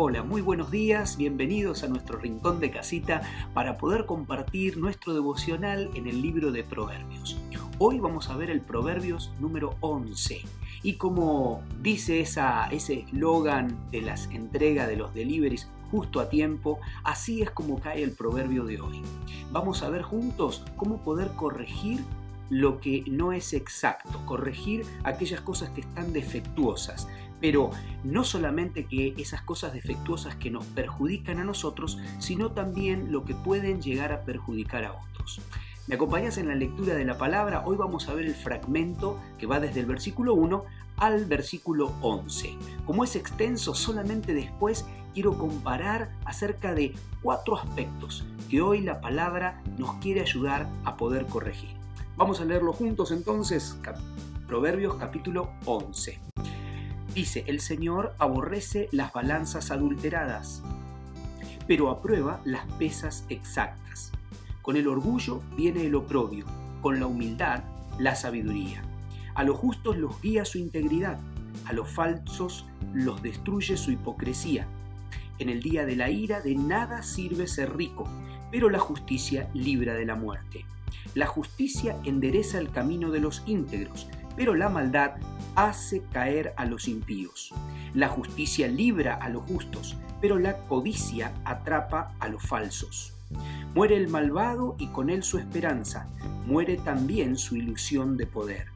Hola, muy buenos días, bienvenidos a nuestro rincón de casita para poder compartir nuestro devocional en el libro de Proverbios. Hoy vamos a ver el Proverbios número 11 y como dice ese eslogan de las entregas de los deliveries justo a tiempo, así es como cae el proverbio de hoy. Vamos a ver juntos cómo poder corregir lo que no es exacto, corregir aquellas cosas que están defectuosas. Pero no solamente que esas cosas defectuosas que nos perjudican a nosotros, sino también lo que pueden llegar a perjudicar a otros. ¿Me acompañas en la lectura de la palabra? Hoy vamos a ver el fragmento que va desde el versículo 1 al versículo 11. Como es extenso, solamente después quiero comparar acerca de cuatro aspectos que hoy la palabra nos quiere ayudar a poder corregir. Vamos a leerlo juntos entonces, Proverbios capítulo 11. Dice, el Señor aborrece las balanzas adulteradas, pero aprueba las pesas exactas. Con el orgullo viene el oprobio, con la humildad la sabiduría. A los justos los guía su integridad, a los falsos los destruye su hipocresía. En el día de la ira de nada sirve ser rico, pero la justicia libra de la muerte. La justicia endereza el camino de los íntegros, pero la maldad hace caer a los impíos. La justicia libra a los justos, pero la codicia atrapa a los falsos. Muere el malvado y con él su esperanza, muere también su ilusión de poder.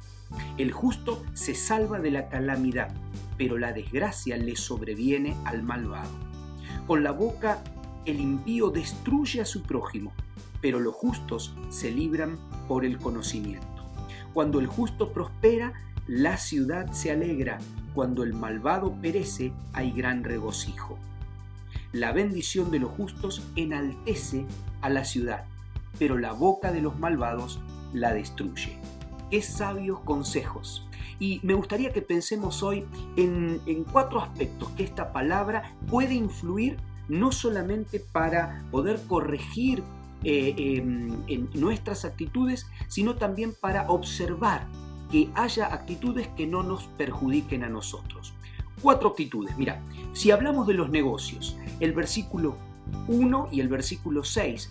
El justo se salva de la calamidad, pero la desgracia le sobreviene al malvado. Con la boca el impío destruye a su prójimo, pero los justos se libran por el conocimiento. Cuando el justo prospera, la ciudad se alegra, cuando el malvado perece, hay gran regocijo. La bendición de los justos enaltece a la ciudad, pero la boca de los malvados la destruye. Qué sabios consejos. Y me gustaría que pensemos hoy en, en cuatro aspectos que esta palabra puede influir no solamente para poder corregir eh, em, en nuestras actitudes, sino también para observar que haya actitudes que no nos perjudiquen a nosotros. Cuatro actitudes. Mira, si hablamos de los negocios, el versículo 1 y el versículo 6,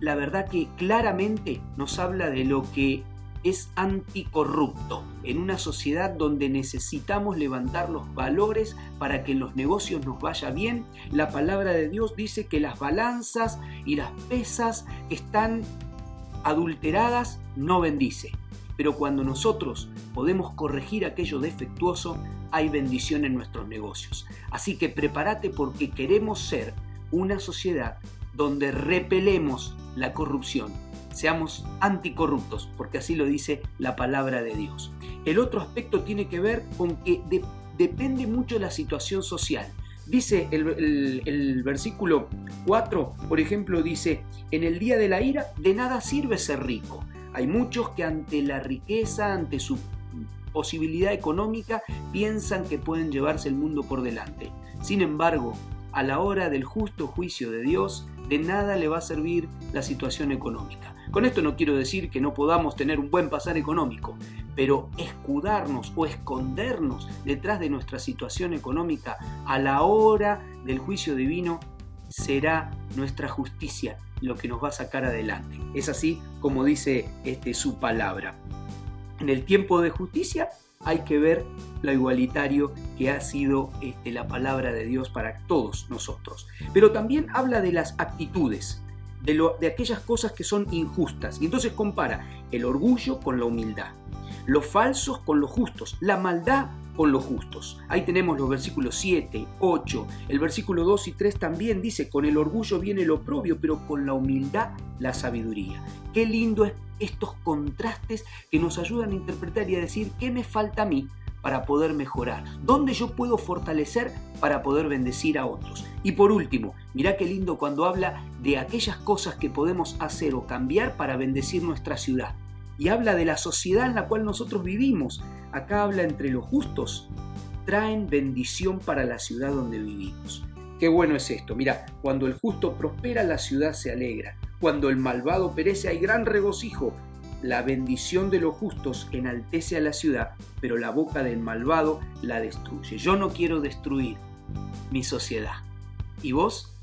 la verdad que claramente nos habla de lo que es anticorrupto, en una sociedad donde necesitamos levantar los valores para que en los negocios nos vaya bien. La palabra de Dios dice que las balanzas y las pesas que están adulteradas no bendice. Pero cuando nosotros podemos corregir aquello defectuoso, hay bendición en nuestros negocios. Así que prepárate porque queremos ser una sociedad donde repelemos la corrupción, seamos anticorruptos, porque así lo dice la palabra de Dios. El otro aspecto tiene que ver con que depende mucho de la situación social. Dice el, el, versículo 4, por ejemplo, dice, en el día de la ira de nada sirve ser rico. Hay muchos que ante la riqueza, ante su posibilidad económica, piensan que pueden llevarse el mundo por delante. Sin embargo, a la hora del justo juicio de Dios, de nada le va a servir la situación económica. Con esto no quiero decir que no podamos tener un buen pasar económico, pero escudarnos o escondernos detrás de nuestra situación económica a la hora del juicio divino será nuestra justicia lo que nos va a sacar adelante. Es así como dice este, su palabra. En el tiempo de justicia hay que ver lo igualitario que ha sido este, la palabra de Dios para todos nosotros. Pero también habla de las actitudes de, aquellas cosas que son injustas. Y entonces compara el orgullo con la humildad, los falsos con los justos, la maldad con los justos. Ahí tenemos los versículos 7, 8, el versículo 2 y 3 también dice, con el orgullo viene lo propio, pero con la humildad la sabiduría. Qué lindo es estos contrastes que nos ayudan a interpretar y a decir, ¿qué me falta a mí? para poder mejorar? ¿Dónde yo puedo fortalecer para poder bendecir a otros? Y por último, mirá qué lindo cuando habla de aquellas cosas que podemos hacer o cambiar para bendecir nuestra ciudad. Y habla de la sociedad en la cual nosotros vivimos. Acá habla entre los justos, traen bendición para la ciudad donde vivimos. Qué bueno es esto. Mira, cuando el justo prospera, la ciudad se alegra. Cuando el malvado perece, hay gran regocijo. La bendición de los justos enaltece a la ciudad, pero la boca del malvado la destruye. Yo no quiero destruir, mi sociedad. ¿Y vos?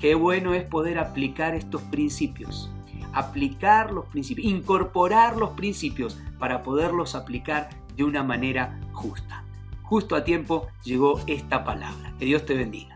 Qué bueno es poder aplicar estos principios, aplicar los principios, incorporar los principios para poderlos aplicar de una manera justa. Justo a tiempo llegó esta palabra. Que Dios te bendiga.